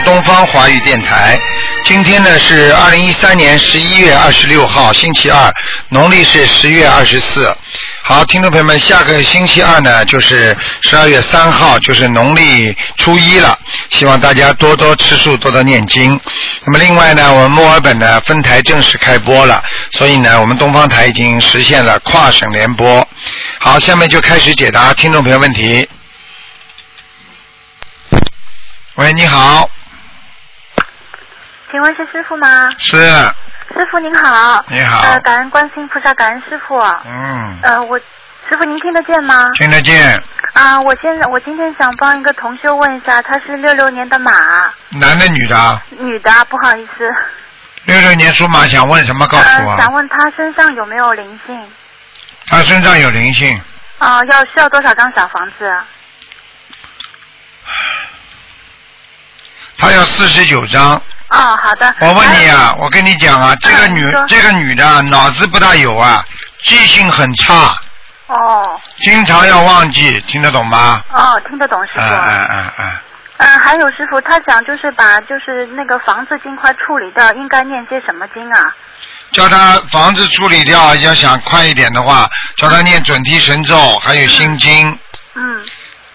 东方华语电台。今天呢是二零一三年十一月二十六号，星期二，农历是十月二十四。好，听众朋友们，下个星期二呢就是十二月三号，就是农历初一了。希望大家多多吃素，多多念经。那么另外呢，我们墨尔本呢分台正式开播了，所以呢，我们东方台已经实现了跨省联播。好，下面就开始解答听众朋友问题。喂，你好，请问是师傅吗？是，师傅您好。你好呃，感恩观世音菩萨，感恩师傅。嗯，呃，我师傅您听得见吗？听得见，啊、我现在我今天想帮一个同修问一下，他是六六年的马，男的女的啊？女的，不好意思。六六年属马，想问什么？告诉呃，想。问他身上有没有灵性？他身上有灵性，啊、要需要多少张小房子？他要四十九张。哦，好的。我问你啊，我跟你讲啊，这个女这个女的啊脑子不大有啊，记性很差，哦经常要忘记，听得懂吗？哦，听得懂师傅。嗯嗯嗯嗯，嗯，还有师傅，他想就是把就是那个房子尽快处理掉，应该念些什么经啊？叫他房子处理掉，要想快一点的话，叫他念准提神咒，还有心经。嗯，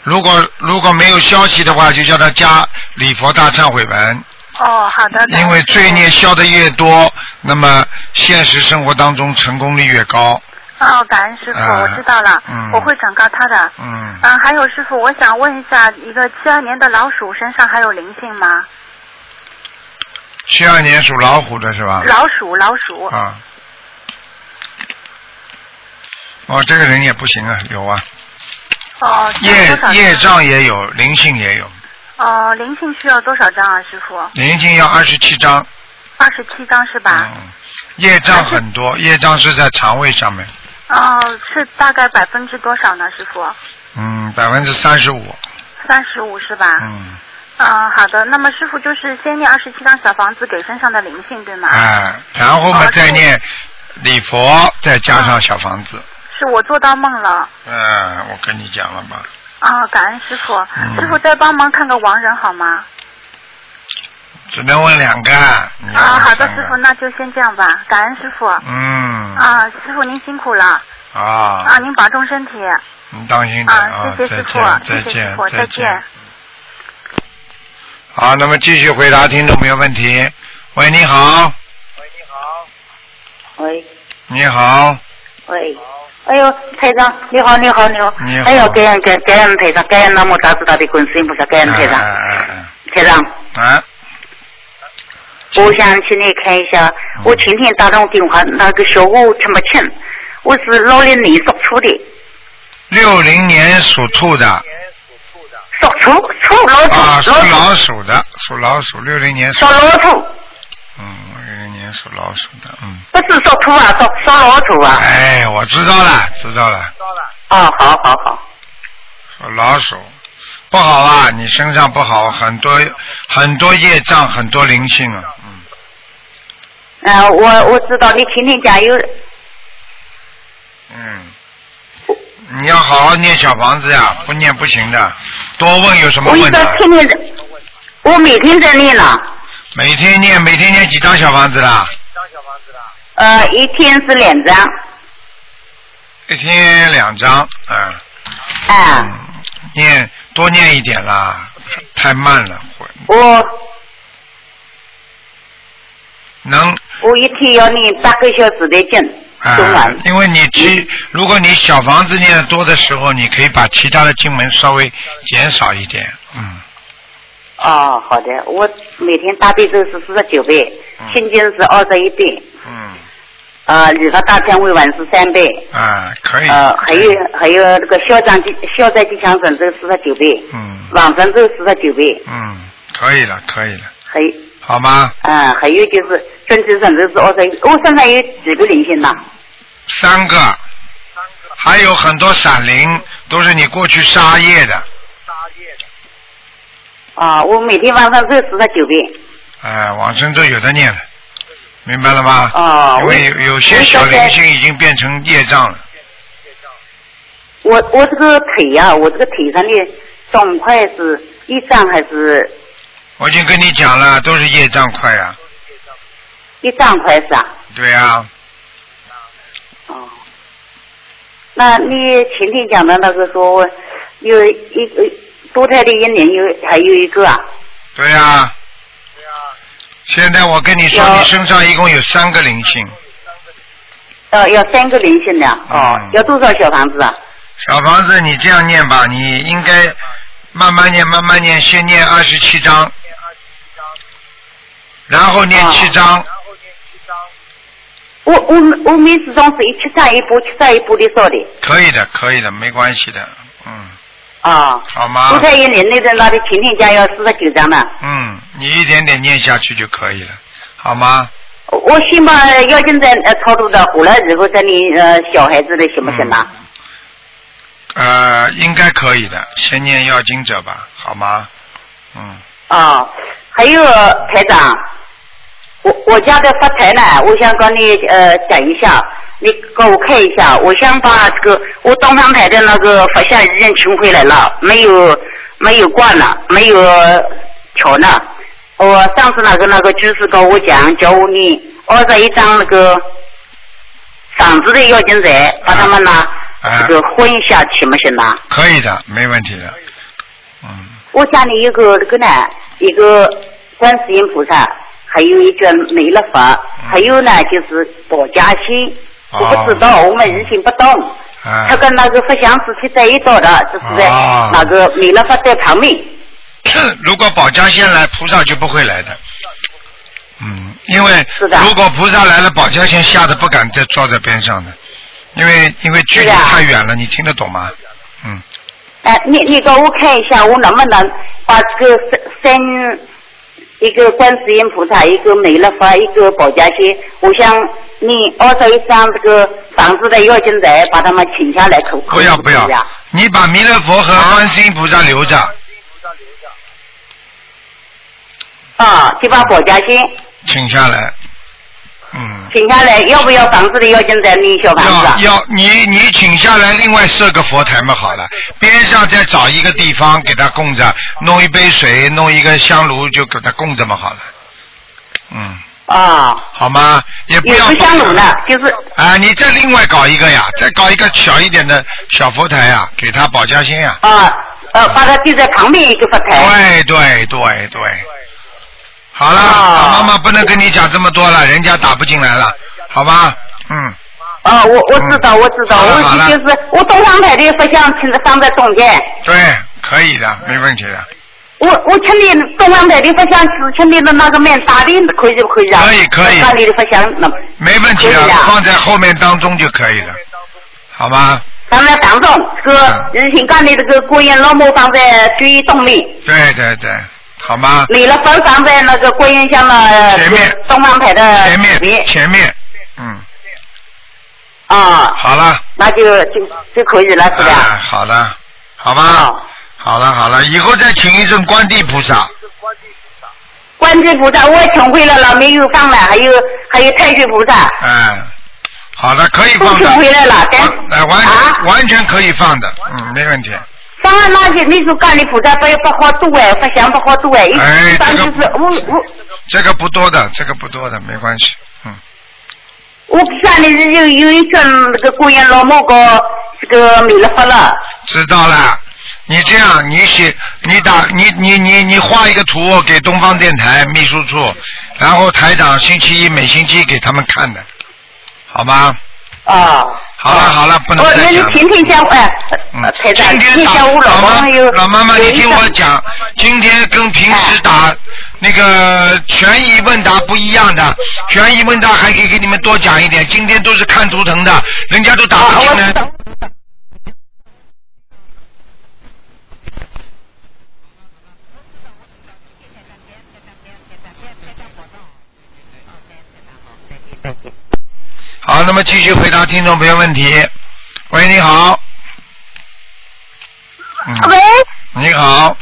如果如果没有消息的话，就叫他加礼佛大忏悔文，哦，好的。因为罪孽消的越多，那么现实生活当中成功率越高。哦，感恩师傅，啊我知道了，嗯我会转告他的。嗯，嗯，还有师傅，我想问一下，一个七二年的老鼠身上还有灵性吗？七二年属老虎的是吧？老鼠，老鼠。啊。哦，这个人也不行啊，有啊，哦，业业障也有，灵性也有，哦，灵性需要多少张啊，师傅？灵性要二十七张。二十七张是吧？嗯，业障很多，业障是在肠胃上面，哦，是大概百分之多少呢，师傅？嗯，百分之三十五，三十五是吧？嗯，嗯，好的。那么师傅就是先念二十七张小房子给身上的灵性，对吗？哎，然后嘛哦再念礼佛，再加上小房子，是我做到梦了。嗯，我跟你讲了吧，啊，感恩师傅。嗯师傅再帮忙看个亡人好吗？只能问两个，啊，好的，师傅，那就先这样吧。感恩师傅。嗯，啊，师傅您辛苦了。啊啊，，您保重身体。您当心点啊，谢谢师傅，再谢谢师见，傅，再见，好，那么继续回答听众朋友问题。喂，你好喂，你好，喂你好，喂，哎呦，台长，你好，你好，你好，你好。哎呦，感恩感感恩台长，感恩那么大慈大悲观世音菩萨，感恩台长，台长，哎哎，我想请你看一下，我前天打通电话，那个小我听不清，我是六零年属兔的，六零年属兔的，属兔，兔老啊，鼠，属老老鼠的，属老鼠，六零年属属，老鼠，属老鼠的，嗯，不是说土啊，属属老鼠啊，哎，我知道了，知道了，知道了哦，好好好，属老鼠，不好啊，你身上不好，很多很多业障，很多灵性啊，嗯，呃、我我知道你天天加油，嗯，你要好好念小房子呀，不念不行的，多问有什么问的？天天在，我每天在念呢，每天念，每天念几张小房子啦？呃，一天是两张，一天两张，嗯，啊、嗯，念多念一点啦，太慢了，会。我。能。我一天要念八个小时的经，啊因为你其如果你小房子念的多的时候，你可以把其他的经文稍微减少一点，嗯，哦，好的，我每天大悲咒是四十九遍嗯，心经是二十一遍，嗯，呃，礼佛大忏悔文是三倍，啊，可以，呃，还有还有那个消灾吉消灾吉祥神咒四十九倍，嗯。往生咒四十九倍，嗯，可以了，可以了，还好吗？嗯、还有就是准提神咒是二十一，我身上有几个灵性呢？三个，还有很多闪灵都是你过去杀业的。杀业的，啊、我每天晚上咒四十九遍，哎，往生咒有的念了，明白了吗？哦因为有有些小灵性已经变成业障了，我我这个腿呀、我这个腿上的肿块是一张还是我已经跟你讲了，都是业障块啊。一丈块是啊？对呀、哦。那你前天讲的那个说有一个堕胎的一年有还有一个啊？对呀、现在我跟你说，你身上一共有三个灵性，呃，要三个灵性的哦嗯，要多少小房子啊？小房子你这样念吧，你应该慢慢念，慢慢念，先念二十七章，然后念啊七章，我我我每次总是一七三一波，七三一波的烧的可以的，可以的，没关系的，嗯，啊。好吗堕？胎一年那阵那的前天家要四十九张呢。嗯，你一点点念下去就可以了，好吗？我我先把要紧在呃超度的，后来然后再念呃小孩子的行不行啊？呃，应该可以的，先念要经者吧，好吗？嗯，啊，还有台长，我我家的发财呢，我想跟你呃讲一下，你给我看一下，我想把这个我东方台的那个佛像已经请回来了，没有没有挂了，没有调呢。我上次那个那个居士跟我讲，叫我你二十一张那个嗓子的要紧债，把他们呢、啊这个混一下行不行呢？可以的，没问题的，嗯，我家里有个这个呢，一个观世音菩萨，还有一卷弥勒佛，还有呢就是保家仙。哦我不知道，我们以前不懂。啊他跟那个佛像是贴在一道的，就是在哦那个弥勒佛在旁边。如果保家仙来，菩萨就不会来的。嗯，因为是的如果菩萨来了，保家仙吓得不敢再坐在边上的，因为因为距离太远了，你听得懂吗？嗯，哎，你你给我看一下，我能不能把这个三三一个观世音菩萨，一个弥勒佛，一个保家仙，我想你二十一张这个房子的要紧债，把他们请下来，可不要不要。你把弥勒佛和观世音菩萨留着，啊，就把保家仙。请下来。嗯，请下来，要不要房子的要现在？你小房子啊要？要你你请下来，另外设个佛台嘛好了，边上再找一个地方给他供着，弄一杯水，弄一个香炉就给他供着嘛好了。嗯，啊，好吗？也不有要香炉呢，就是啊，你再另外搞一个呀，再搞一个小一点的小佛台呀，给他保家仙呀。啊呃，把它递在旁边一个佛台。对对对对，好了，啊。妈妈不能跟你讲这么多了，人家打不进来了，好吧？嗯，啊，我我知道，我知道，我就是我东方台的佛像请放在中间。对，可以的，没问题的，我我请你东方台的佛像是请你的那个面大的，可以不可以啊？可以可以。那里的佛像那没问题的可以，的。放在后面当中就可以了，好吗？放在当中，这个日行干的这个观音老母放在最东面，对对对，好吗？弥勒佛放在那个观音像的前面。东方台的前面面前面，嗯，啊，好了，那就就就可以了，是吧。啊，好了，好吧啊，，好了好了，以后再请一尊观地菩萨，观世菩萨我请回来了，没有放了，还有还有太岁菩萨。哎，好的，可以放的，回来了，完啊。完全可以放的，嗯，没问题。放了那些那时候干的菩萨不不好多哎，不想不好多哎，一哎般就这个是我我这个不多的，这个不多的，没关系。嗯，我看的是有有一尊那个观音老母跟这个没了发了，知道了。你这样，你写，你打，你你你你画一个图给东方电台秘书处，然后台长星期一每星期给他们看的，好吗？啊。好了好了，不能哦，那你再讲了。天天讲哎，老老妈有老妈妈，你听我讲，今天跟平时哎打那个权益问答不一样的，权益问答还可以给你们多讲一点，今天都是看图腾的，人家都打啊，不进来我知。道。好，那么继续回答听众朋友问题。喂，你好。嗯，喂，你好，啊，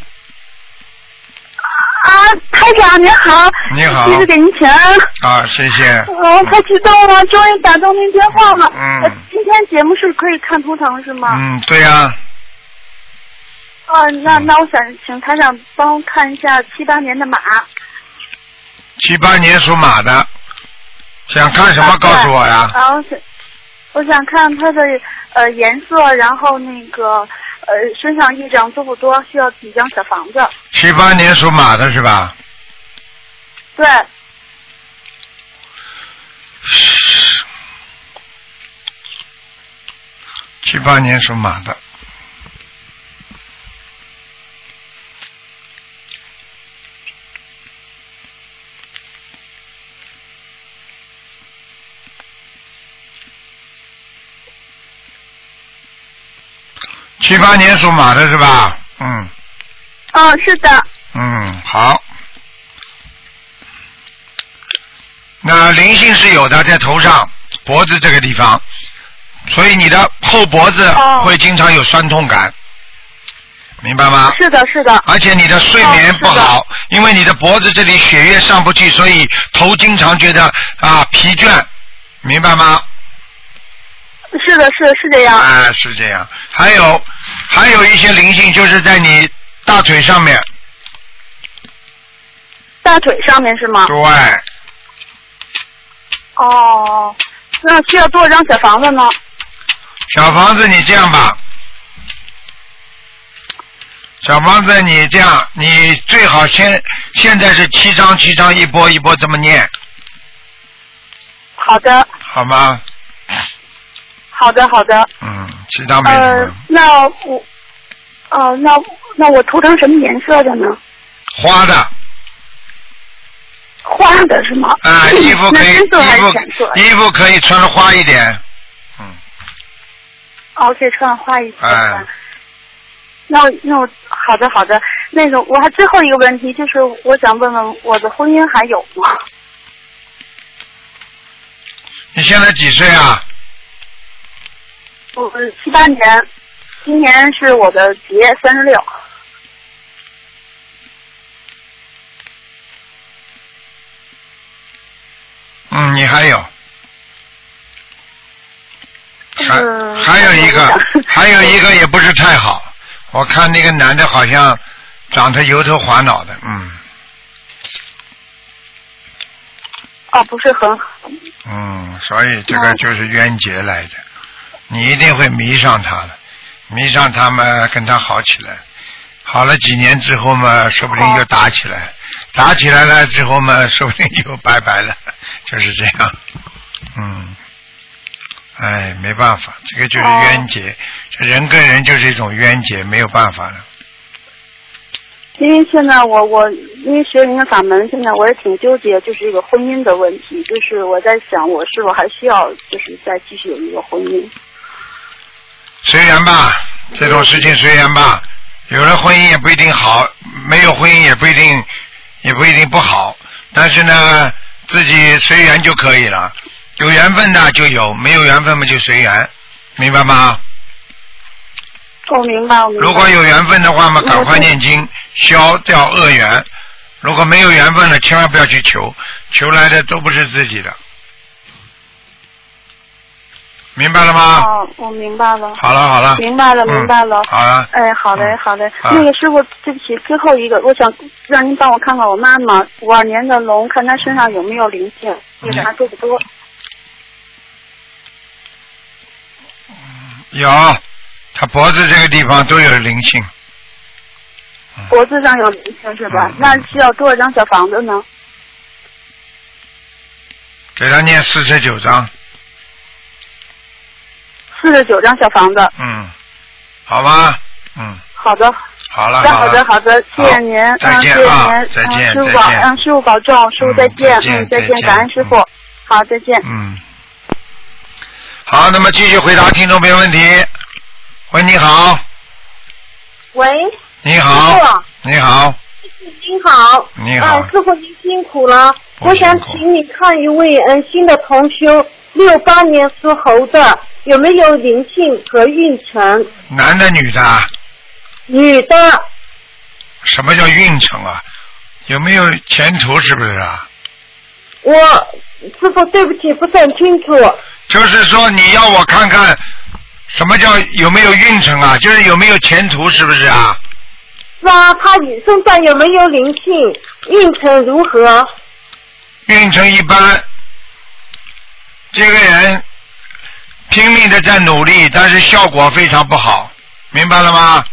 台长您好，你好弟子给您请安。啊，谢谢。我太激动了，终于打通您电话了。今天节目是可以看图腾是吗？嗯，对呀、哦啊，那那我想请台长帮我看一下七八年的马。七八年属马的，想看什么？告诉我呀。然后是，我想看它的呃颜色，然后那个呃身上业障多不多，需要几张小房子？七八年属马的是吧？对，七八年属马的。七八年属马的是吧？嗯哦，是的，嗯，好。那灵性是有的，在头上、脖子这个地方，所以你的后脖子哦会经常有酸痛感，明白吗？是的，是的。而且你的睡眠不好，因为你的脖子这里血液上不去，所以头经常觉得啊疲倦，明白吗？是的，是的是这样。啊，是这样。还有还有一些灵性，就是在你大腿上面，大腿上面是吗？对，哦，那需要多少张小房子呢？小房子你这样吧，小房子你这样，你最好先现在是七张七张一波一波这么念，好的，好吗？好的，好的。嗯，其他没什呃么，，那我，哦、那那我涂成什么颜色的呢？花的花的是吗？啊，衣服可以，衣那深色还是服？衣服可以穿的花一点，嗯，哦，可以穿花一点。哎那那我好的好的，那个我还最后一个问题就是，我想问问我的婚姻还有吗？你现在几岁啊？我七八年，今年是我的节，三十六。嗯，你还有，还嗯还有一个，还有一个也不是太好。我看那个男的好像长得油头滑脑的，嗯哦，不是很好。嗯，所以这个哦就是冤结来的，你一定会迷上他的，迷上他嘛，跟他好起来，好了几年之后嘛，说不定又打起来，打起来了之后嘛，说不定又拜拜了，就是这样，嗯。哎，没办法，这个就是冤结，这人跟人就是一种冤结，没有办法的。因为现在我我因为学您的法门，现在我也挺纠结，就是一个婚姻的问题，就是我在想，我是否还需要就是再继续有一个婚姻？随缘吧，这种事情随缘吧。有了婚姻也不一定好，没有婚姻也不一定，也不一定不好。但是呢，自己随缘就可以了。有缘分的就有，没有缘分嘛就随缘，明白吗？我哦明白，我明白。如果有缘分的话嘛，嗯赶快念经，消掉恶缘。如果没有缘分了，千万不要去求，求来的都不是自己的。明白了吗？哦，我明白了。好了好了，明白了，嗯明白了。好了，哎，好嘞嗯，好嘞。啊那个师傅，对不起，最后一个，我想让您帮我看看我妈妈五二年的龙，看她身上有没有灵性，业嗯障多不多？有，他脖子这个地方都有灵性。嗯脖子上有灵性是吧嗯？那需要多少张小房子呢？给他念四十九章，四十九张小房子。嗯，好吧，嗯，好的，好了，好的，好的，好的，谢谢您，再嗯，谢谢您，再见嗯，师傅保，嗯，师傅保重，师傅再嗯见，嗯，再见，感恩师傅，好，再见。嗯，好，那么继续回答听众朋友问题。喂，你好，喂，你好，师你好，傅，您好。你好。呃，师傅您辛苦了。不我想请你看一位嗯、呃新的同修，六八年属猴的，有没有灵性和运程？男的女的啊？女的，什么叫运程啊？有没有前途？是不是啊？我师傅对不起，不是很清楚。就是说你要我看看什么叫有没有运程啊？就是有没有前途，是不是啊？是啊，他身上有没有灵性？运程如何？运程一般，这个人拼命的在努力，但是效果非常不好，明白了吗？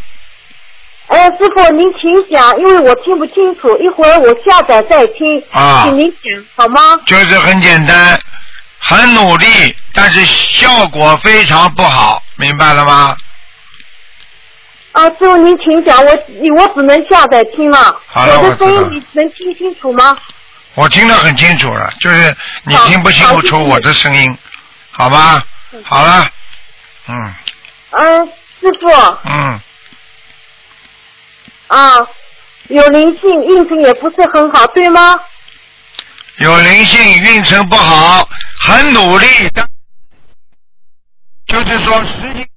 哎，师傅您请讲，因为我听不清楚，一会儿我下载再听，啊请您讲好吗？就是很简单，很努力，但是效果非常不好，明白了吗？啊，师傅您请讲，我我只能下载听了。好了我的我知道声音你能听清楚吗？我听得很清楚了，就是你听不清楚我的声音，好吧？好了，嗯嗯，师傅嗯，啊，有灵性，运程也不是很好，对吗？有灵性，运程不好，很努力，但就是说实际。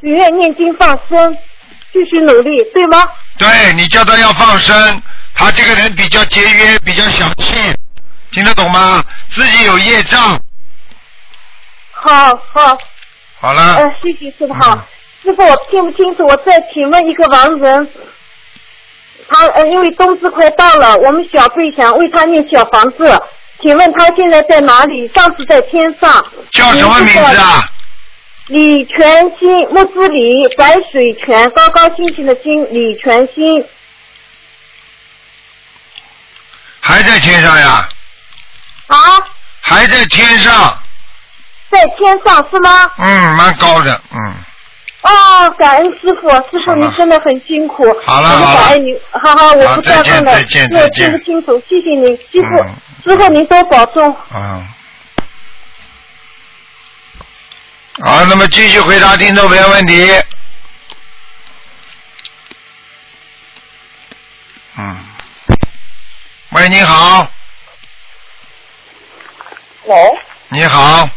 许愿念经放生，继续努力，对吗？对你叫他要放生，他这个人比较节约，比较小气，听得懂吗？自己有业障。好好，好了，呃，谢谢师傅好。嗯师傅，我听不清楚，我再请问一个亡人，他呃，因为冬至快到了，我们小辈想为他念小房子，请问他现在在哪里？上次在天上。叫什么名字啊？李全新，木子李，白水泉，高高兴兴的兴，李全兴。还在天上呀？啊，还在天上，在天上是吗？嗯，蛮高的，嗯，哦，感恩师傅，师傅您真的很辛苦。好了感恩您，好好，我不再问了，再见因为再见听不清楚，谢谢您，师傅，嗯师傅您多保重。嗯。好，那么继续回答听众朋友问题。嗯。喂，你好，喂你好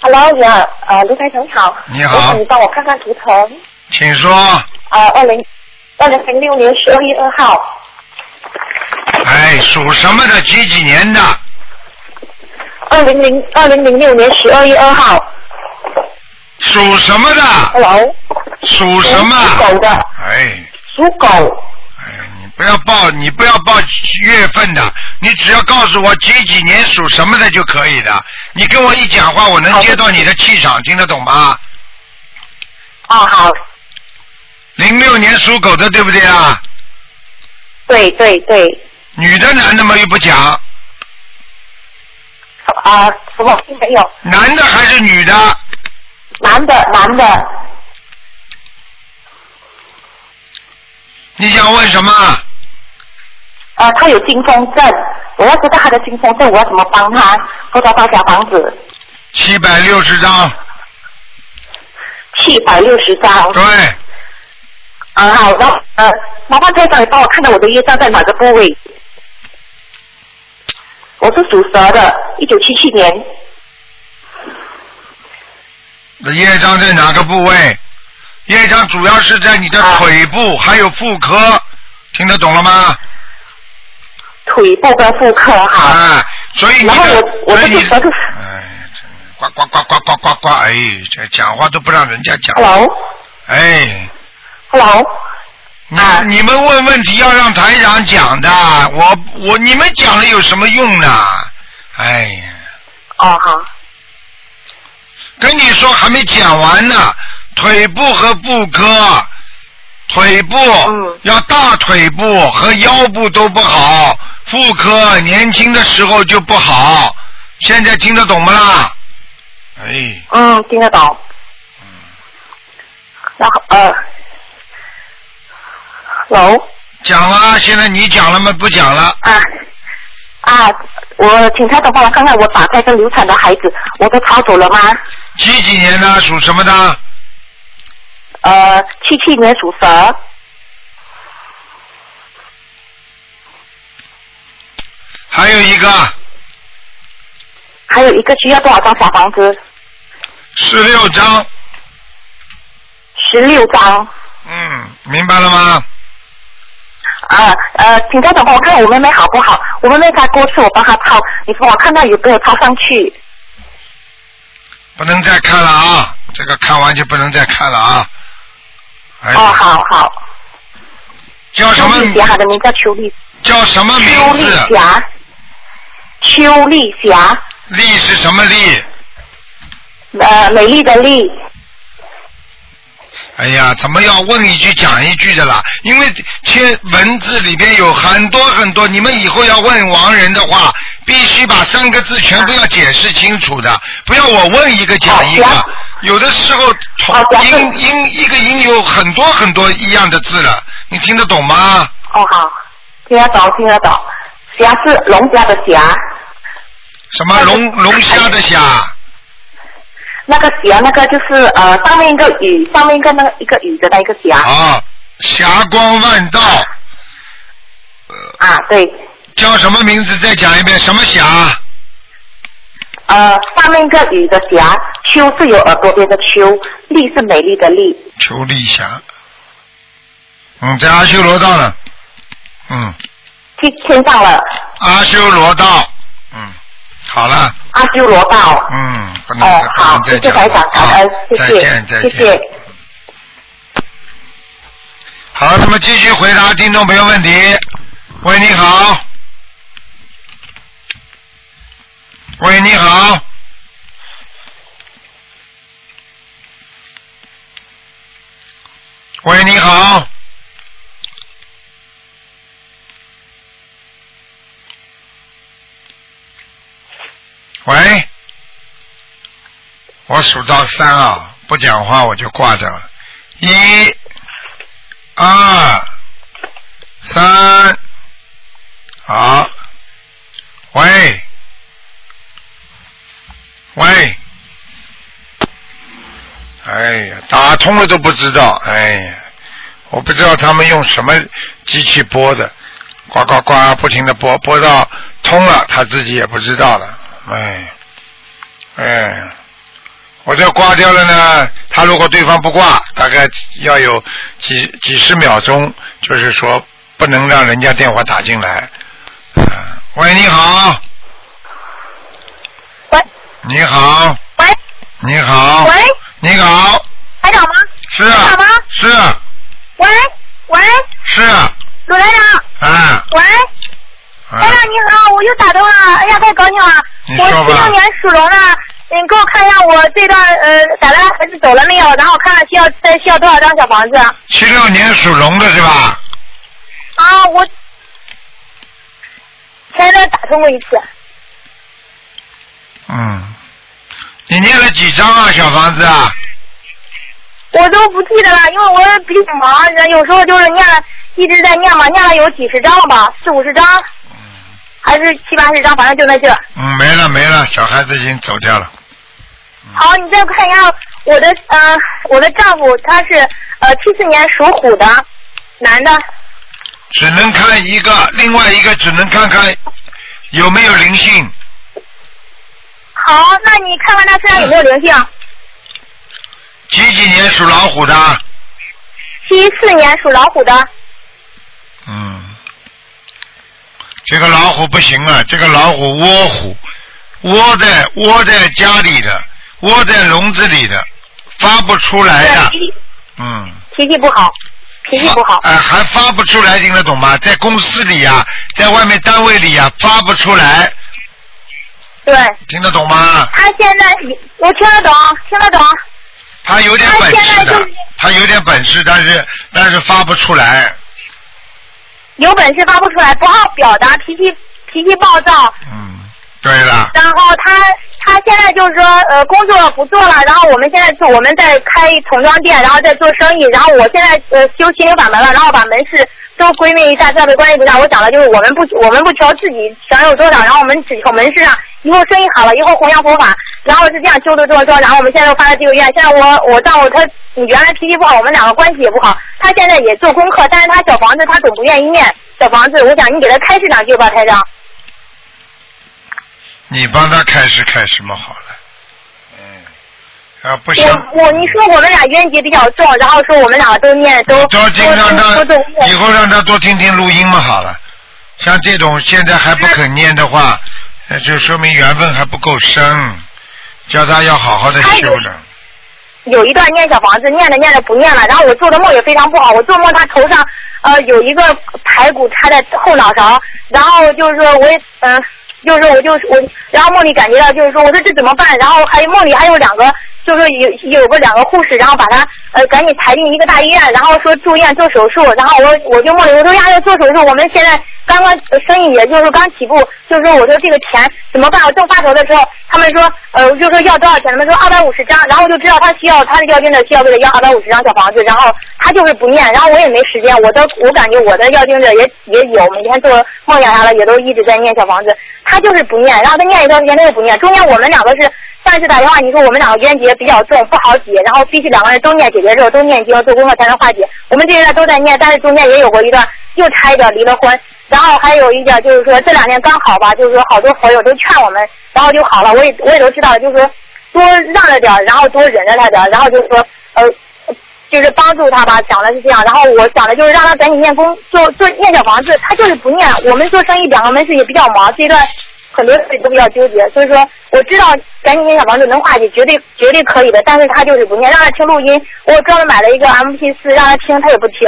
，，Hello，你好，呃，卢台长好。你好我想你帮我看看图腾，请说。呃，二零二零零六年十二月二号，哎，属什么的？几几年的？二零零二零零六年十二月二号属什么的？，Hello，属什么？属狗的，哎。属狗，哎，你不要报，你不要报月份的，你只要告诉我几几年属什么的就可以的。你跟我一讲话，我能接到你的气场，听得懂吗？哦，好，零六年属狗的，对不对啊？对对对，女的男的嘛又不讲，啊、什么听没有？男的还是女的？男的男的，你想问什么？啊，他有金风症，我要知道他的金风症，我要怎么帮他？多少套小房子？七百六十张，七百六十张。对，啊，好，然后呃，麻烦台长你帮我看到我的业障在哪个部位？我是属蛇的，一九七七年，的业障在哪个部位？业障主要是在你的啊。腿部，还有妇科，听得懂了吗？腿部跟妇科哈。啊，所以你的，然后我我所以你哎，真呱呱呱呱呱呱呱，哎，这讲话都不让人家讲，Hello？哎，Hello，你、啊。你们问问题要让台长讲的，我我你们讲了有什么用呢？哎呀，哦好，跟你说还没讲完呢，腿部和妇科，腿部、嗯要大腿部和腰部都不好，妇科年轻的时候就不好，现在听得懂不啦？哎，嗯，听得懂。然后呃，Hello 讲啊，现在你讲了吗？不讲了。啊啊，我请他的帮我看看我打胎跟流产的孩子，我都抄走了吗？几几年的？属什么的？呃，七七年属蛇。还有一个还有一个需要多少张小房子？十六张。十六张。嗯，明白了吗？啊呃，请家长帮我看我妹妹好不好？我妹妹她过世，我帮她抄，你帮我看她有没有抄上去？不能再看了啊！这个看完就不能再看了啊！哎，哦，好好。叫什么邱丽霞，她的名叫邱丽，叫什么邱丽名字？霞，邱丽霞，丽是什么丽？呃，美丽的丽。哎呀，怎么要问一句讲一句的啦？因为签文字里边有很多很多，你们以后要问亡人的话，必须把三个字全部要解释清楚的，不要我问一个讲一个。有的时候同音音一个音有很多很多一样的字了，你听得懂吗？哦，好，听得懂，听得懂。霞是龙虾的霞，什么龙龙虾的虾？那个霞那个就是呃上面一个雨，上面一个那个一个雨的那一个霞啊，霞光万道，啊，对，叫什么名字？再讲一遍，什么霞？呃上面一个雨的霞，秋是有耳朵边的秋，丽是美丽的丽，秋丽霞。嗯，在阿修罗道呢。嗯，天天上了阿修罗道。嗯，好了。阿修罗道。嗯，不能哦，不能好，再讲了谢谢台长，感啊恩，谢谢，再见，再见。谢谢。好，那么继续回答听众朋友问题。喂，你好。喂，你好。喂，你好。喂，我数到三啊，不讲话我就挂掉了。一、二、三，好。喂，喂，哎呀，打通了都不知道，哎呀，我不知道他们用什么机器播的，呱呱呱，不停的播，播到通了，他自己也不知道了，哎，哎。我这挂掉了呢，他如果对方不挂，大概要有几几十秒钟，就是说不能让人家电话打进来。啊喂，你好，喂。你好，喂。你好，喂，你好，台长吗？是啊。台长吗？是啊。喂。喂，是啊，鲁台长，啊，喂，啊。台长你好，我又打通了，哎呀太高兴了。我七六年属龙的，你给我看一下我这段呃打来孩子走了没有？然后看看需要再需要多少张小房子？七六年属龙的是吧？啊，我前段打通过一次，嗯，你念了几张啊，小房子啊？我都不记得了，因为我比较忙，有时候就是念了一直在念嘛，念了有几十张了吧，四五十张，还是七八十张，反正就那劲儿。嗯，没了没了，小孩子已经走掉了。好，你再看一下我的呃我的丈夫，他是呃七四年属虎的男的，只能看一个，另外一个只能看看有没有灵性。好，那你看看他身上有没有灵性？几几年属老虎的？七四年属老虎的，嗯，这个老虎不行啊，这个老虎窝虎，窝在窝在家里的，窝在笼子里的，发不出来的对，。脾气嗯，脾气不好，脾气不好。哎、还发不出来，听得懂吗？在公司里呀、在外面单位里呀、发不出来，对，听得懂吗？他现在我听得懂，听得懂。他有点本事的在就是，他有点本事，但是但是发不出来。有本事发不出来，不好表达，脾气脾气暴躁。嗯，对了，然后他他现在就是说呃工作不做了，然后我们现在做我们在开童装店，然后在做生意，然后我现在呃修心灵法门了，然后把门市都闺蜜一下，设备关系不大。我讲的就是我们不我们不求自己享有多少，然后我们只求门市上以后生意好了，以后弘扬佛法，然后是这样修的这么说，然后我们现在又发了这个愿。现在我我丈夫他你原来脾气不好，我们两个关系也不好，他现在也做功课，但是他小房子他总不愿意念小房子，我想你给他开示两句吧，台长。你帮他开始开什么好了？嗯，啊不行，我我你说我们俩冤结比较重，然后说我们两个都念都多听让他以后让他多听听录音嘛好了。像这种现在还不肯念的话，那就说明缘分还不够深。叫他要好好的修的。有一段念小房子，念着念着不念了，然后我做的梦也非常不好，我做梦他头上呃有一个排骨插在后脑勺，然后就是说我也嗯、呃就是说我就我，然后梦里感觉到就是说我说这怎么办？然后还有梦里还有两个，就是有有个两个护士，然后把他呃赶紧抬进一个大医院，然后说住院做手术，然后我我就梦里我说呀要做手术，我们现在刚刚生意也就是刚起步，就是说我说这个钱怎么办？我正发愁的时候，他们说呃就说要多少钱？他们说二百五十张，然后我就知道他需要他的要经者需要给他要二百五十张小房子，然后他就是不念，然后我也没时间，我的我感觉我的要经者也也有每天做梦想啥的也都一直在念小房子，他就是不念，然后他念一段时间他也不念，中间我们两个是上次打电话你说我们两个冤结比较重不好解，然后必须两个人都念姐姐咒都念经做功课才能化解，我们这一段都在念，但是中间也有过一段又差一点离了婚。然后还有一点就是说，这两天刚好吧，就是说好多朋友都劝我们，然后就好了。我也我也都知道，就是说多让着点，然后多忍着他点，然后就是说呃，就是帮助他吧。想的是这样，然后我想的就是让他赶紧念功，做做念小房子，他就是不念。我们做生意两个门市也比较忙，这一段很多事情都比较纠结，所以说我知道赶紧念小房子能化解，绝对绝对可以的。但是他就是不念，让他听录音，我专门买了一个 M P 四让他听，他也不听。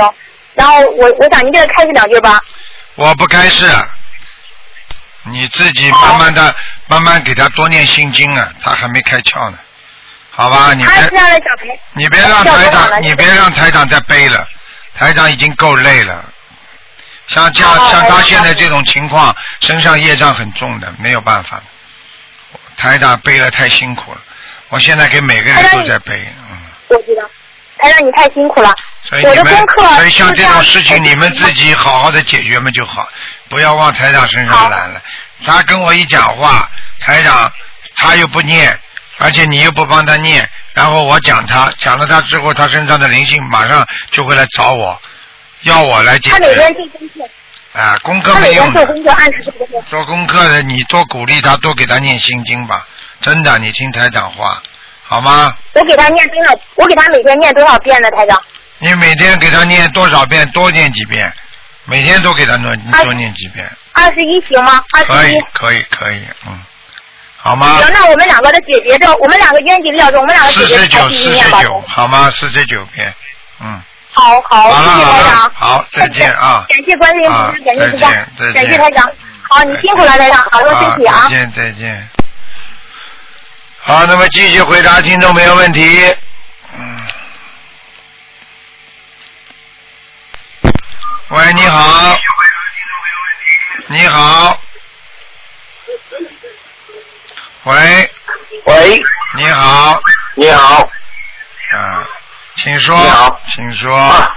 然后我我想您给他开示两句吧。我不开示，你自己慢慢的、慢慢给他多念心经啊，他还没开窍呢，好吧？你别他是让他小朋友，你别让台长，你别让台长再背了，台长已经够累了。像这样好好像他现在这种情况，身上业障很重的，没有办法。台长背了太辛苦了，我现在给每个人都在背，嗯。我知道。台长，你太辛苦了。所以你们所以像这种事情，你们自己好好的解决嘛就好，不要往台长身上揽了。他跟我一讲话，台长他又不念，而且你又不帮他念，然后我讲他，讲了他之后，他身上的灵性马上就会来找我，要我来解他每天决。做功课，啊，功课没用的，天做功课，按时做功课。做功课的你多鼓励他，多给他念心经吧，真的，你听台长话，好吗？我给他念多少？我给他每天念多少遍呢，台长？你每天给他念多少遍？多念几遍，每天都给他多哎多念几遍，二十一行吗？二可以十一。，可以，可以，嗯，好吗？行，那我们两个的姐姐咒，我们两个冤结比较重，我们两个四十九，四。十九，好吗？四十九遍，嗯，好好，谢谢台长。好再见啊感谢观世音菩啊萨，感谢菩萨再见再，见感谢台长。好，你辛苦了，台长，好好身体啊再。见再见。好，那么继续回答听众朋友问题。嗯。喂，你好。你好。喂，喂，你好，你好，啊，请说，你好。请说，啊，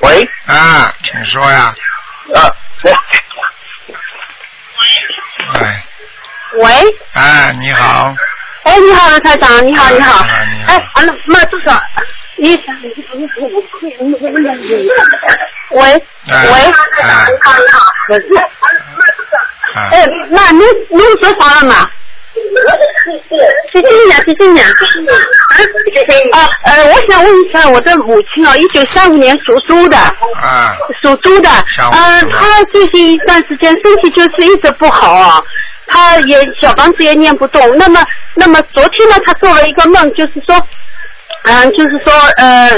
喂，啊，请说呀，啊，喂，喂，喂，哎，你好，哎，你好，台长，你好，你好。你好你，好。哎，完了，妈，多少？你，喂，哎喂，哎你好，你好，啊，哎，妈，您您说啥了嘛？谢谢你啊，谢谢你啊。啊，呃，我想问一下，我的母亲啊，一九三五年属猪的，啊，属猪的，想呃，她最近一段时间身体就是一直不好啊，她也小房子也念不动。那么，那么昨天呢，她做了一个梦，就是说，嗯、就是说，呃，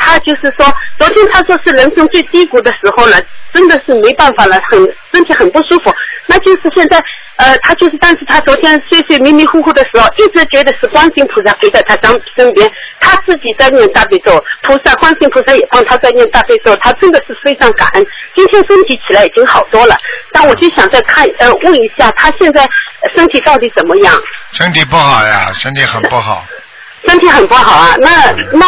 她就是说，昨天他说是人生最低谷的时候了，真的是没办法了，很身体很不舒服。那就是现在，呃，他就是，但是他昨天睡睡迷迷糊糊的时候，一直觉得是观世音菩萨陪在他身身边，他自己在念大悲咒，菩萨观世音菩萨也帮他在念大悲咒，他真的是非常感恩。今天身体起来已经好多了，但我就想再看，呃，问一下他现在呃身体到底怎么样？身体不好呀，身体很不好，身体很不好啊，那那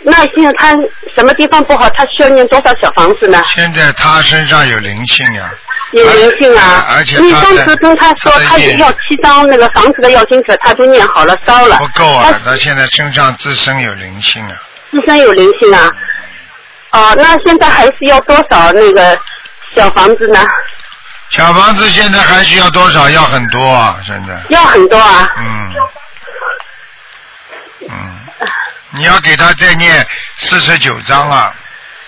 那现在他什么地方不好？他需要念多少小房子呢？现在他身上有灵性呀，有灵性啊！而且你他在上次跟他说他要七张那个房子的要经者，他就念好了烧了。不够啊，他他现在身上自身有灵性啊，自身有灵性啊。哦、那现在还是要多少那个小房子呢？小房子现在还需要多少？要很多啊，现在，要很多啊。嗯，嗯，你要给他再念四十九章啊，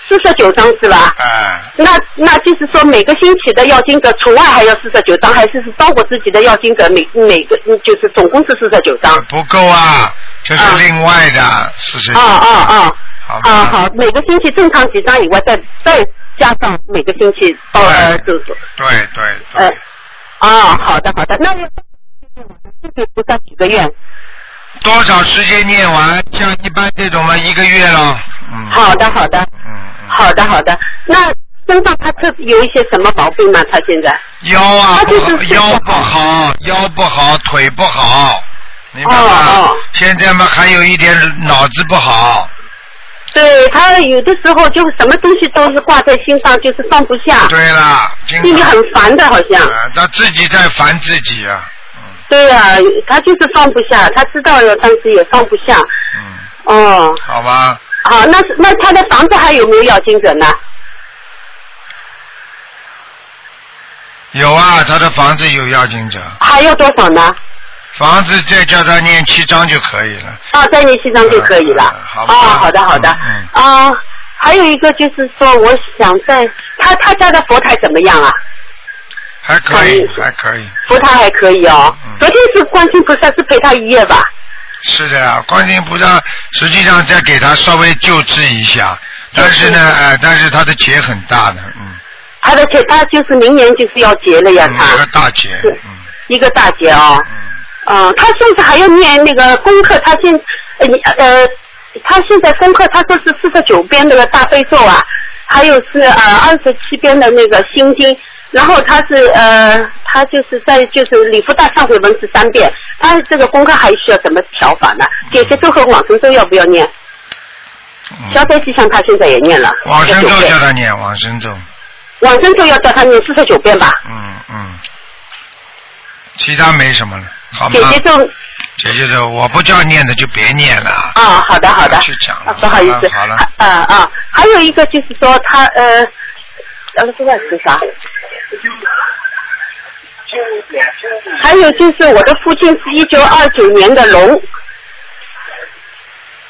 四十九张是吧？哎，那那就是说每个星期的要经者除外还要四十九张，还是是照顾自己的要经者每每个嗯就是总共是四十九张？不够啊，这是另外的四十九。啊啊啊！好啊好，每个星期正常几张以外，再再加上每个星期到呃就是对对呃啊好的好的，那我自己菩萨几个愿？多少时间念完？像一般这种嘛，一个月了。嗯。好的好的，嗯好的好的，那身上他特有一些什么毛病吗？他现在？腰啊他就是，腰不好，腰不好，腿不好，明白吗？哦现在嘛，还有一点脑子不好。对他有的时候就什么东西都是挂在心上，就是放不下。对了，心里很烦的，好像。啊他自己在烦自己啊。对呀、他就是放不下，他知道了，但是也放不下。嗯。哦，好吧，好，那是那他的房子还有没有要精者呢？有啊，他的房子有要经者，还要多少呢？房子再叫他念七章就可以了。啊，再念七张就可以了。嗯好吧啊，好的好的。嗯啊，还有一个就是说，我想在他他家的佛台怎么样啊？还可以，还可以。佛台还可以哦。嗯昨天是观世音菩萨是陪他一夜吧？是的呀，观世音菩萨实际上在给他稍微救治一下，但是呢，哎，但是他的结很大的，嗯，他的结他就是明年就是要结了呀，嗯他一个大结，嗯一个大结哦。嗯，他是不是还要念那个功课？他现呃你呃，他现在功课他说是四十九遍那个大悲咒啊，还有是呃二十七遍的那个心经，然后他是呃他就是在就是礼佛大忏悔文是三遍，他这个功课还需要怎么调法呢？姐姐咒和往生咒要不要念？消灾吉祥他现在也念了，嗯往生咒49遍叫他念往生咒，往生咒要叫他念四十九遍吧。嗯嗯，其他没什么了，好吗？姐姐咒姐姐咒，我不叫念的就别念了。啊，好的好的，去讲了啊，不好意思，好了，啊啊，还有一个就是说他呃，呃，这个是啥？还有就是我的父亲是一九二九年的龙，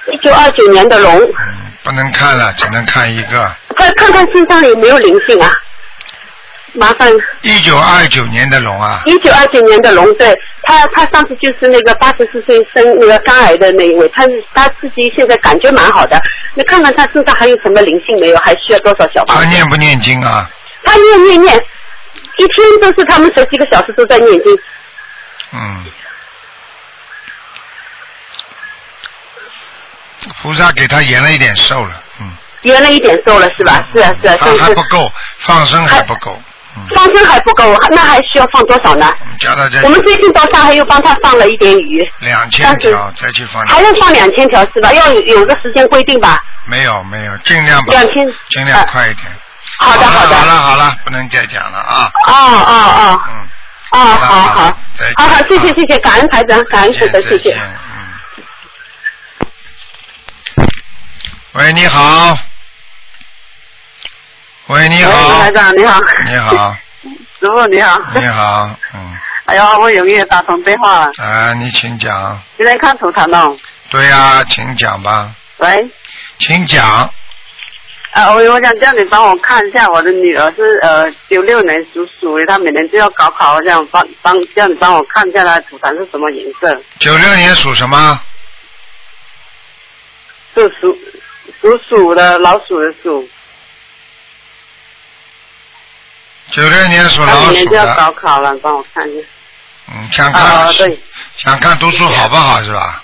一九二九年的龙，不能看了，只能看一个。快看看身上有没有灵性啊？麻烦一九二九年的龙啊，一九二九年的龙，对他，他上次就是那个八十四岁生那个肝癌的那一位，他是他自己现在感觉蛮好的。你看看他身上还有什么灵性没有？还需要多少小房他？念不念经啊？他念念念，一天都是他们十几个小时都在念经。嗯。菩萨给他延了一点寿了，嗯，延了一点寿了是吧？是啊是啊，他还不够，放生还不够，放生还不够，那还需要放多少呢？加到这我们最近到上海又帮他放了一点鱼，两千条再去放。还要放两千条是吧？要有有个时间规定吧？没有没有，尽量吧两千尽量快一点。好的好的。好了好了，不能再讲了啊。哦哦哦。嗯。哦，好好，再见好好，谢谢谢谢，感恩台长，感恩台长，谢谢。喂，你好。喂，你好。台长你好。你好，师傅你好。你好，嗯，哎呀，我永远打通电话了。啊，你请讲。今天看图腾哦。对呀、请讲吧，喂。请讲。啊，我我想叫你帮我看一下，我的女儿是呃九六年属鼠的，她每年就要高考，我想帮帮叫你帮我看一下她的图腾是什么颜色？九六年属什么？是属属鼠的，老鼠的鼠。九六年属她老鼠每年就要高，考了，帮我看一下。嗯，想看。想看读书好不好是吧？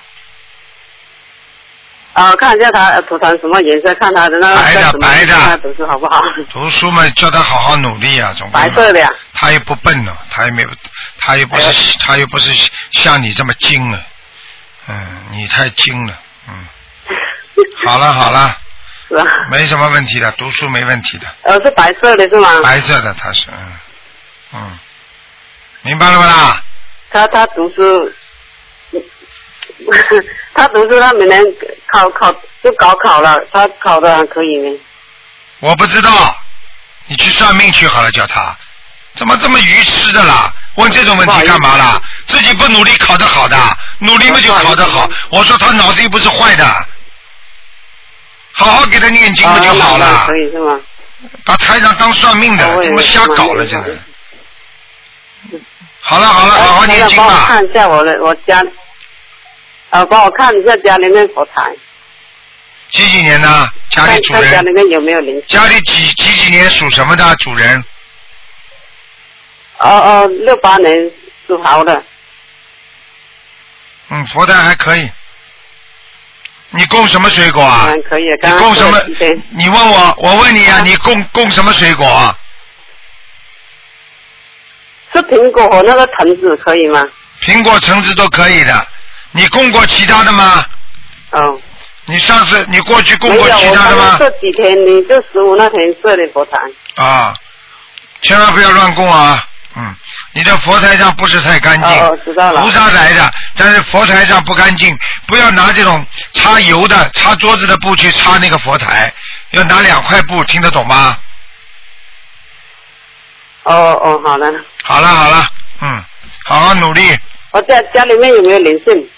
啊，看一下他涂成什么颜色，看他的那个白的白的读书好不好？读书嘛，叫他好好努力啊，总归白色的呀。他又不笨了，他又没有，他又不是，他又不是像你这么精了，嗯，你太精了，嗯，好 了好了，是啊。没什么问题的，读书没问题的，呃，是白色的是吗？白色的他是，嗯，嗯，明白了吧啦？他他读书，他读书，他每年考考就高考了，他考的还可以呢。我不知道，你去算命去好了，叫他，怎么这么愚痴的啦？问这种问题干嘛啦？自己不努力考得好的，努力嘛就考得好。我说他脑子又不是坏的，好好给他念经不就好了？啊可以是吗？把台长当算命的，怎么瞎搞了是这个？好了好了，哎好好念经吧。看一下我的我家，呃，帮我看一下家里面佛台，几几年的？家里主看看家人？里面有没有灵。家里几几几年属什么的主人？哦哦，六八年属猴的，嗯，佛台还可以。你供什么水果啊？嗯，可以。你供什么？你问我，我问你啊，你供供什么水果啊？是苹果和那个橙子可以吗？苹果、橙子都可以的。你供过其他的吗？哦，你上次你过去供，过其他的吗刚？这几天你就十五那天这里佛台。啊，千万不要乱供啊！嗯，你的佛台上不是太干净，哦哦知道了菩萨来的，但是佛台上不干净，不要拿这种擦油的、擦桌子的布去擦那个佛台，要拿两块布，听得懂吗？哦哦，好了，好了好了，嗯，好好努力，我家家里面有没有灵性？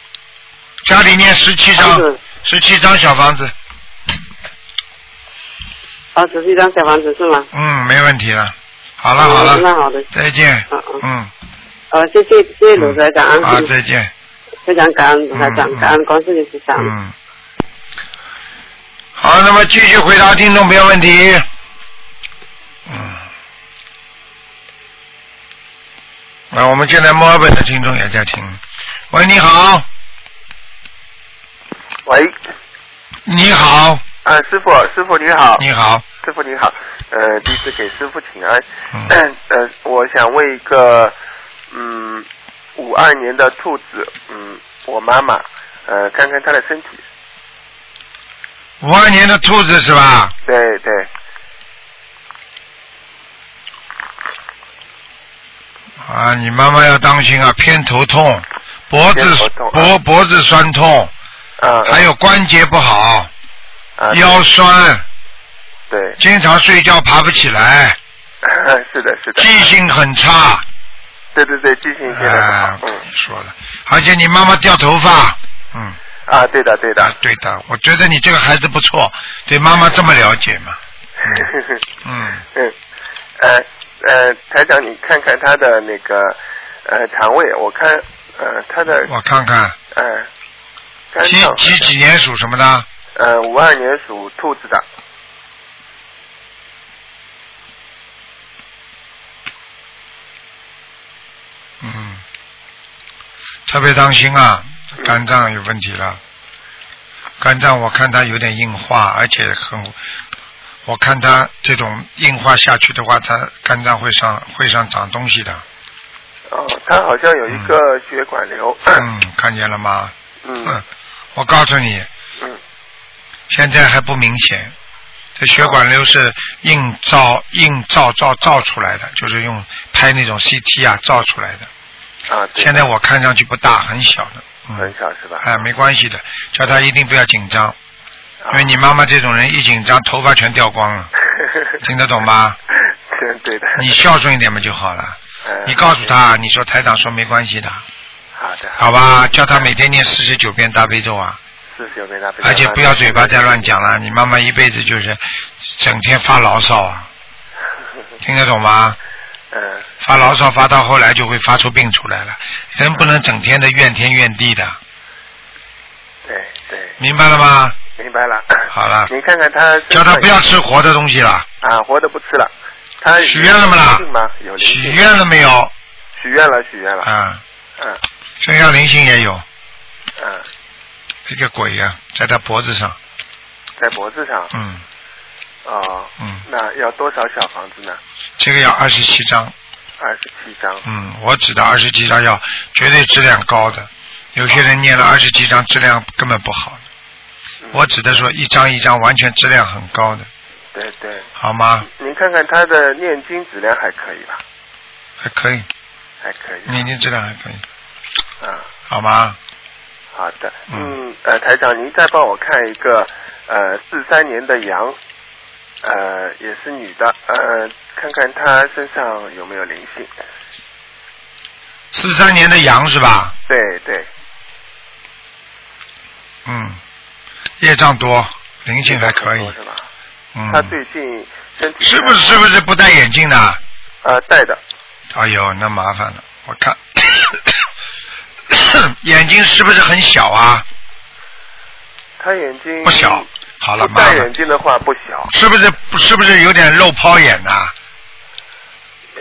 家里面十七张，十七张小房子，哦，十七张小房子是吗？嗯，没问题了。好了嗯好了，那好的，再见，嗯嗯，嗯，哦，谢谢谢谢卢台长，好，再见，非常感恩卢台长感恩观世音菩萨。嗯。好，那么继续回答听众朋友问题。嗯。啊，我们现在墨尔本的听众也在听。喂，你好，喂，你好，啊，师傅，师傅你好，你好，师傅你好，呃，弟子给师傅请安。嗯 呃，我想问一个，嗯，五二年的兔子，嗯，我妈妈，呃，看看她的身体。五二年的兔子是吧？对对，啊，你妈妈要当心啊，偏头痛，脖子脖脖子酸痛，啊，还有关节不好，啊腰酸，对，经常睡觉爬不起来，是的，是的，记性很差。对对对，记性现在不啊好，，嗯，你说了，而且你妈妈掉头发，嗯，啊，对的对啊的，对的，我觉得你这个孩子不错，对妈妈这么了解嘛，嗯，嗯，呃呃，台长，你看看他的那个呃肠胃，我看呃他的我看看，呃几几几年属什么的？呃五二年属兔子的，嗯，特别当心啊，肝脏有问题了。肝脏我看它有点硬化，而且很，我看它这种硬化下去的话，它肝脏会上会上长东西的。哦，它好像有一个血管瘤，嗯，看见了吗？嗯嗯，我告诉你，嗯现在还不明显。这血管瘤是硬造硬造造造出来的，就是用拍那种 CT 啊造出来的。啊，现在我看上去不大，很小的。嗯很小是吧？哎，没关系的，叫他一定不要紧张，啊因为你妈妈这种人一紧张，头发全掉光了，听得懂吗？对对的。你孝顺一点嘛就好了。呃你告诉他，你说台长说没关系的，好的，好吧？叫他每天念四十九遍大悲咒啊，四十九遍大悲咒而且不要嘴巴再乱讲了。你妈妈一辈子就是整天发牢骚啊，听得懂吗？嗯，发牢骚发到后来就会发出病出来了，人不能整天的怨天怨地的，对对，明白了吗？明白了。好了你看看他叫他不要吃活的东西了。啊，活的不吃了。他许愿了没啦有。许愿了没有？许愿了，许愿了。啊，嗯身上灵性也有嗯，这个鬼呀、在他脖子上，在脖子上。嗯，哦。嗯。那要多少小房子呢？这个要二十七张，二十七张。嗯，我指的二十七张要绝对质量高的，有些人念了二十七张质量根本不好我指的说一张一张完全质量很高的，对对。好吗？您看看他的念经质量还可以吧？还可以，还可以。念经质量还可以，啊，好吗？好的。嗯，呃，台长，您再帮我看一个，呃，四三年的羊，呃，也是女的，呃，看看他身上有没有灵性。四三年的羊是吧？对对，嗯，业障多，灵性还可以是吧？嗯他，最近身体是不是是不是不戴眼镜的？呃戴的，哎呦，那麻烦了，我看 眼睛是不是很小啊？他眼睛不小，好了，不麻烦戴眼镜的话不小，是不是是不是有点漏泡眼呐、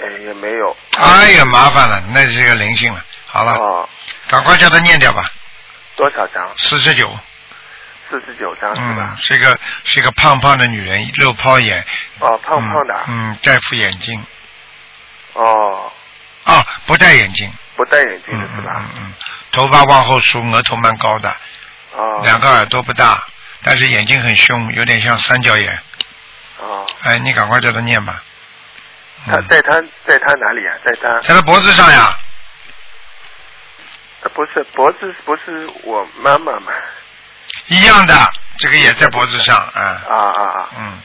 呃也没有。哎呀，麻烦了，那是个灵性了。好了，哦，赶快叫他念掉吧，多少张？四十九。四十九张是嗯吧，？是一个是一个胖胖的女人，六泡眼。哦，胖胖的啊。嗯，嗯戴副眼镜。哦，啊，不戴眼镜。不戴眼镜的是吧？嗯嗯，头发往后梳，额头蛮高的，哦。两个耳朵不大，但是眼睛很凶，有点像三角眼。哦，哎，你赶快叫他念吧。嗯他在他在他哪里啊？在他在他脖子上呀。呃不是脖子不是我妈妈嘛？一样的，这个也在脖子上啊。啊啊啊！嗯，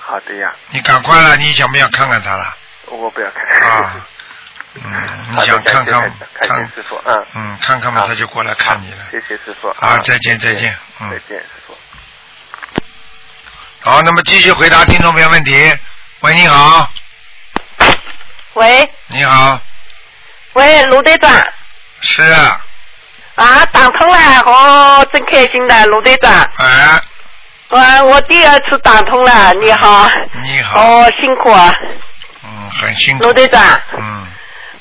好的呀，你赶快了，你想不想看看他了？我不要看。啊，嗯，你想看看看师傅，嗯，嗯，看看嘛，他就过来看你了。谢谢师傅。啊再见再见嗯再见，师傅。好，那么继续回答听众朋友问题。喂，你好，喂。你好，喂，卢队长。是啊，啊，打通了，哦，真开心的，卢队长。哎，我我第二次打通了，你好。你好，哦，辛苦啊，嗯，很辛苦。卢，队长。嗯，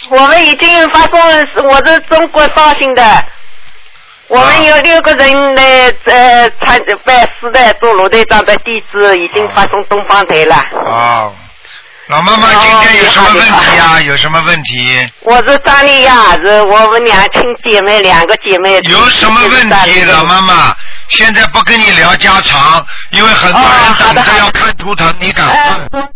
我们已经发送，我是中国绍兴的，我们有六个人来呃参拜师的做卢队长的地址，已经发送东方台了。哦，老妈妈今天有什么问题啊？有什么问题？我是张丽亚，是我们两亲姐妹，两个姐妹。有什么问题，老妈妈？现在不跟你聊家常，因为很多人等着要看图腾，你赶快。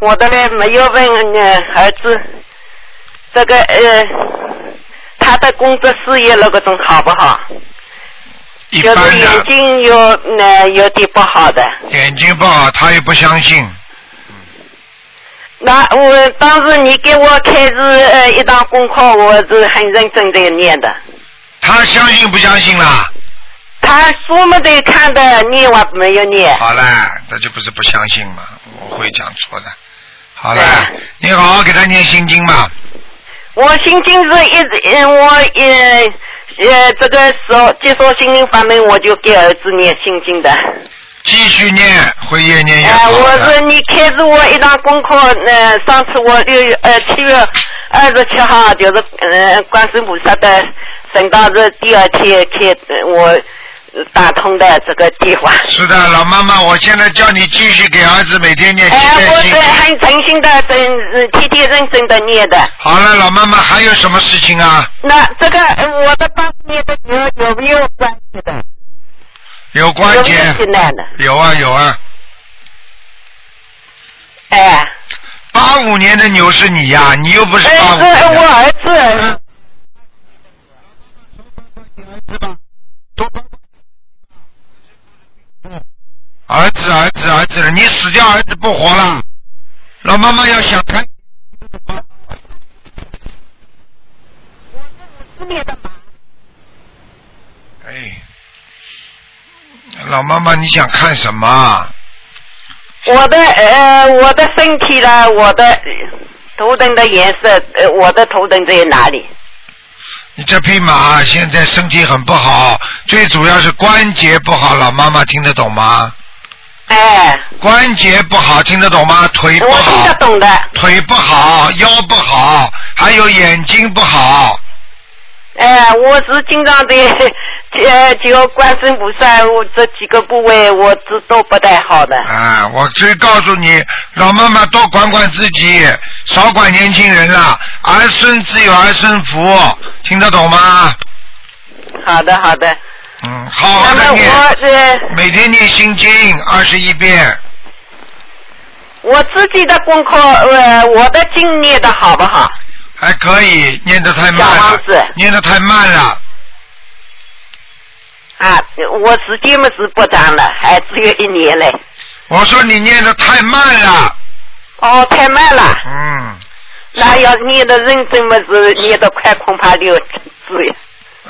我的呢没有问呃儿子，这个呃他的工作事业那个种好不好？一般就是眼，睛有呃有点不好的。眼睛不好，他也不相信。那我当时你给我开始呃一档功课，我是很认真的念的。他相信不相信啦？他书没得看的，念我没有念。好了，那就不是不相信嘛，我会讲错的。好了，你好好给他念心经嘛。我心经是一直，嗯，我呃呃这个时候接受心灵法门，我就给儿子念心经的。继续念，会越念越哎、好我的。是你开始我一张功课，呃，上次我六月呃七月二十七号就是呃观世菩萨的圣诞日第二天开，呃我打通的这个电话。是的，老妈妈，我现在叫你继续给儿子每天念七哎、我是。很诚心的，真呃天天认真的念的。好了，老妈妈，还有什么事情啊？那这个呃我的帮关节有没有啊有啊。哎。八五年的牛是你呀、你又不是哎，八五年的。是我儿子。儿子，儿子，儿子，你死掉，儿子不活了。老妈妈要想开你的吗。哎，老妈妈，你想看什么？我的呃，我的身体呢，我的呃头灯的颜色，呃，我的头灯在哪里？你这匹马现在身体很不好，最主要是关节不好，老妈妈听得懂吗？哎。关节不好，听得懂吗？腿不我听得，懂的。腿不好，腰不好，还有眼睛不好。哎，我是经常的，呃，就观世音菩萨，我这几个部位我这都不太好的。啊，我只告诉你，老妈妈多管管自己，少管年轻人了。儿孙自有儿孙福，听得懂吗？好的，好的。嗯，好好的念，每天念心经二十一遍。我自己的功课，呃，我的经念的好不好？还可以，念得太慢小了念得太慢了。啊，我时间嘛是不长了，还只有一年嘞。我说你念的太慢了。哦，太慢了。嗯，那要念的认真么是念得快，恐怕就字呀。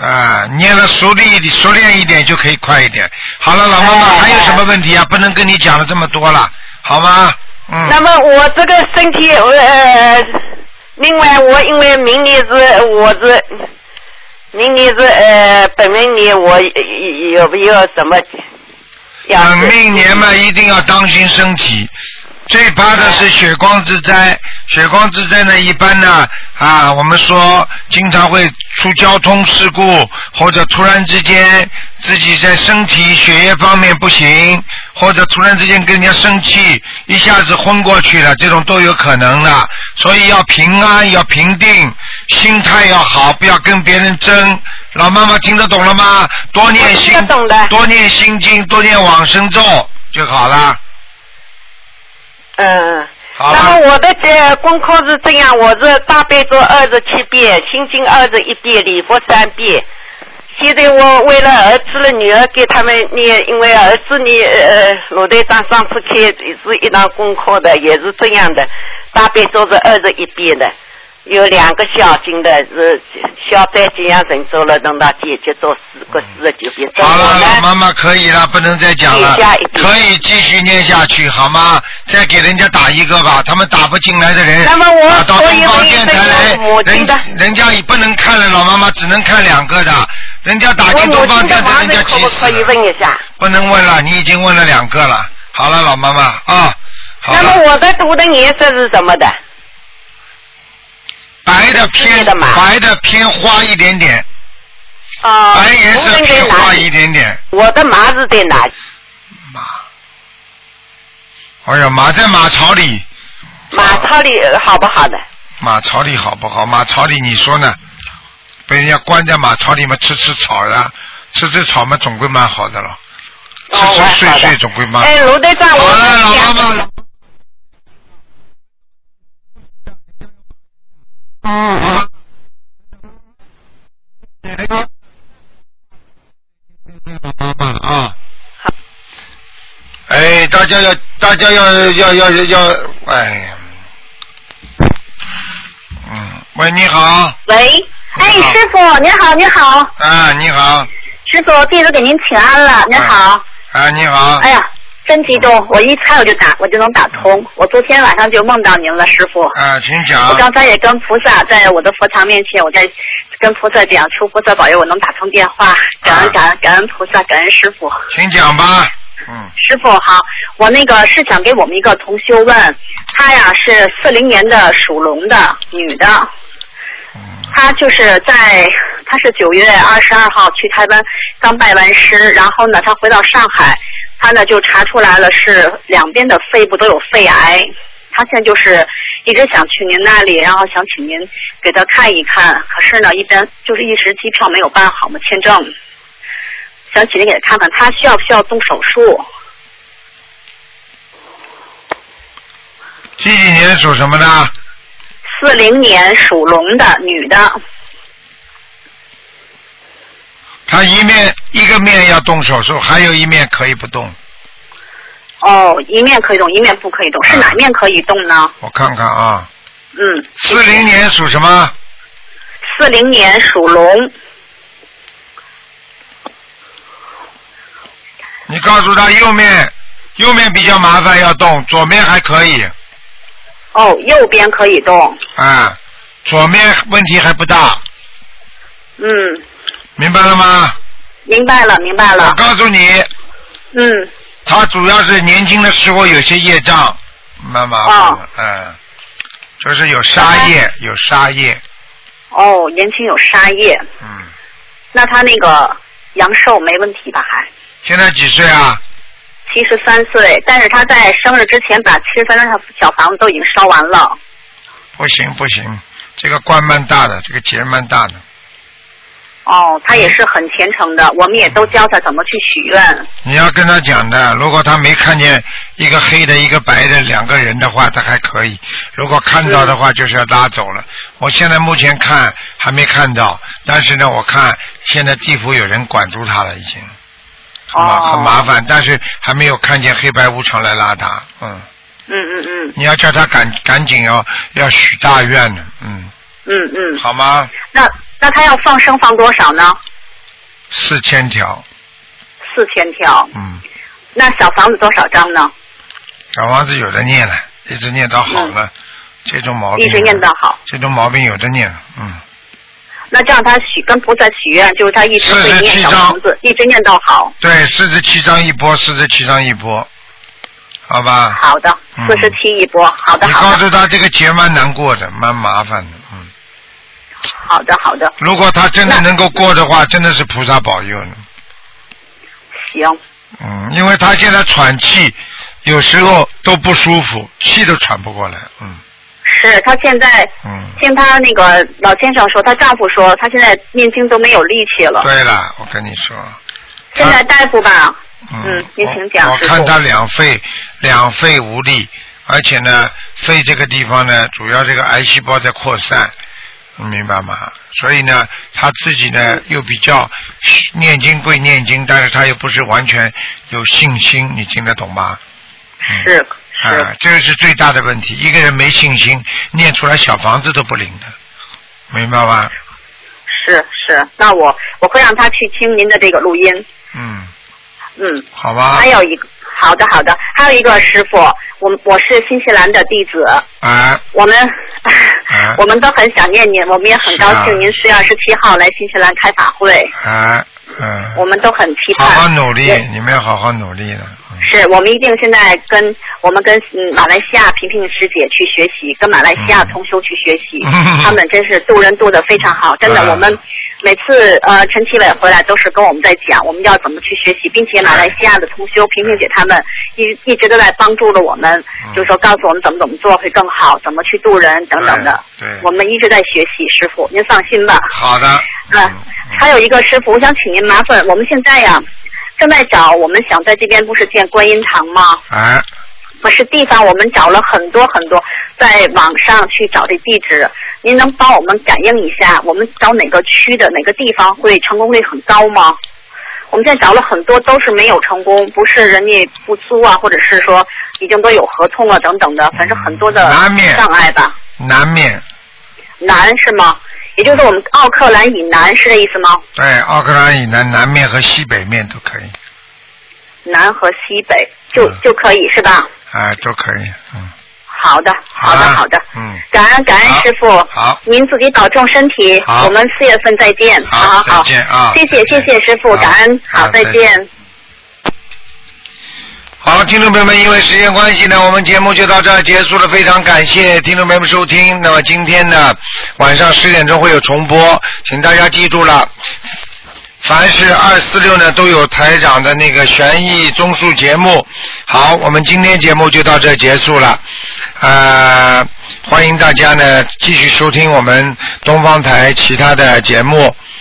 啊，念了熟练一点，熟练一点就可以快一点。好了，老妈妈还有什么问题啊？不能跟你讲了这么多了，好吗？嗯。那么我这个身体，呃，另外我因为明年是我是明年是呃本命年，我有没有什么？本命年嘛，一定要当心身体。最怕的是血光之灾，血光之灾呢，一般呢啊，我们说经常会出交通事故，或者突然之间自己在身体血液方面不行，或者突然之间跟人家生气，一下子昏过去了，这种都有可能的。所以要平安，要平定，心态要好，不要跟别人争。老妈妈听得懂了吗？多念心，多念心经，多念往生咒就好了。嗯，那么我的这功课是这样，我是大悲咒二十七遍，心经二十一遍，礼佛三遍。现在我为了儿子的女儿给他们念，因为儿子你呃，罗队长上次开是一堂功课的，也是这样的，大悲咒是二十一遍的。有两个小经的是小灾吉祥神咒了，等到姐姐做四个四十九遍。好了，老妈妈可以了，不能再讲了。可以继续念下去，好吗？再给人家打一个吧，他们打不进来的人，那么我打到东方电台来，人人家也不能看了，老妈妈只能看两个的，人家打进东方电台，人家急死了。不能问了，你已经问了两个了。好了，老妈妈啊，好那么我的读的颜色是什么的？白的偏白的偏花一点点，啊，白颜色偏花一点点。我的马是在哪？马，哎呀，马在马槽里。马槽里好不好的？马槽里好不好？马槽里你说呢？被人家关在马槽里面吃吃草呀，吃吃草嘛，总归蛮好的了。吃吃睡睡总归蛮。哎，卢队长，我老妈妈。嗯。啊。哎，大家要，大家要要要要，哎呀。嗯，喂，你好。喂，哎，师傅，你好，你好。啊，你好。师傅，弟子给您请安了，你好。啊，你好。哎呀。真激动！我一猜我就打，我就能打通。我昨天晚上就梦到您了，师傅。啊，请讲。我刚才也跟菩萨在我的佛堂面前，我在跟菩萨讲，求菩萨保佑我能打通电话。感恩感恩感恩菩萨，感恩师傅。请讲吧。嗯。师傅好，我那个是想给我们一个同修问，她呀是四零年的属龙的女的，她就是在她是九月二十二号去台湾刚拜完师，然后呢她回到上海。他呢就查出来了是两边的肺部都有肺癌，他现在就是一直想去您那里，然后想请您给他看一看，可是呢一边就是一时机票没有办好嘛签证，想请您给他看看他需要不需要动手术。几几年属什么的？四零年属龙的女的。他一面一个面要动手术，还有一面可以不动。哦，一面可以动，一面不可以动，是哪面可以动呢？我看看啊。嗯。四零年属什么？四零年属龙。你告诉他右面，右面比较麻烦要动，左面还可以。哦，右边可以动。啊，左面问题还不大。嗯。明白了吗？明白了，明白了。我告诉你。嗯。他主要是年轻的时候有些业障，蛮麻烦的，嗯，就是有杀业，有杀业。哦，年轻有杀业。嗯。那他那个阳寿没问题吧？还。现在几岁啊？七十三岁，但是他在生日之前把七十三张小房子都已经烧完了。不行不行，这个官蛮大的，这个劫蛮大的。哦，他也是很虔诚的，我们也都教他怎么去许愿。你要跟他讲的，如果他没看见一个黑的、一个白的两个人的话，他还可以；如果看到的话，就是要拉走了。我现在目前看还没看到，但是呢，我看现在地府有人管住他了，已经，很麻很麻烦，但是还没有看见黑白无常来拉他，嗯。嗯嗯嗯你要叫他赶赶紧要要许大愿呢，嗯，嗯嗯。好吗？那那他要放生放多少呢？四千条，四千条。嗯，那小房子多少张呢？小房子有的念了，一直念到好了，这种毛病嗯一直念到好。这种毛病有的念，嗯，那这样他许跟菩萨许愿，就是他一直会念小房子，一直念到好。对，四十七张一波，四十七张一波，好吧？好的，嗯四十七一波。好的你好的告诉他这个节蛮难过的，蛮麻烦的，嗯。好的好的。如果他真的能够过的话，真的是菩萨保佑呢。行。嗯，因为他现在喘气，有时候都不舒服，气都喘不过来，嗯是他现在嗯。听他那个老先生说，她丈夫说，她现在念经都没有力气了。对了，我跟你说，现在大夫吧，嗯，嗯，您请讲，我看他两肺两肺无力，而且呢，肺这个地方呢，主要这个癌细胞在扩散，你明白吗？所以呢，他自己呢嗯又比较念经归念经，但是他又不是完全有信心，你听得懂吗？是是，这个是最大的问题。一个人没信心，念出来小房子都不灵的，明白吗？是是，那我我会让他去听您的这个录音。嗯，嗯。好吧。还有一个，好的好的，还有一个师傅，我我是新西兰的弟子，啊。我们、啊。我们都很想念您，我们也很高兴您四月二十七号来新西兰开法会，啊嗯，我们都很期好盼。好好努力，你们要好好努力的。是我们一定现在跟我们跟嗯马来西亚萍萍师姐去学习，跟马来西亚同修去学习，嗯 他们真是渡人渡的非常好，真的，嗯我们每次呃陈其伟回来都是跟我们在讲我们要怎么去学习，并且马来西亚的同修萍萍姐他们一一直都在帮助着我们，嗯。就是说告诉我们怎么怎么做会更好，怎么去度人等等的，对对。我们一直在学习，师傅您放心吧。好的，嗯，还有一个师傅，我想请您麻烦，我们现在呀正在找，我们想在这边不是建观音堂吗？哎，可是地方我们找了很多很多，在网上去找这地址，您能帮我们感应一下，我们找哪个区的哪个地方会成功率很高吗？我们现在找了很多，都是没有成功，不是人家不租啊，或者是说已经都有合同了等等的，反正很多的障碍吧。南面南是吗？也就是说，我们奥克兰以南是这意思吗？对奥克兰以南南面和西北面都可以，南和西北就、嗯就可以是吧？啊都可以，嗯，好的，好的，啊好的。嗯，感恩感恩师傅，好，您自己保重身体，我们四月份再见，好好好，再见啊谢谢谢谢师傅，感恩，好再见。好，听众朋友们，因为时间关系呢，我们节目就到这儿结束了。非常感谢听众朋友们收听。那么今天呢，晚上十点钟会有重播，请大家记住了。凡是二四六呢，都有台长的那个悬疑综述节目。好，我们今天节目就到这结束了。呃，欢迎大家呢继续收听我们东方台其他的节目。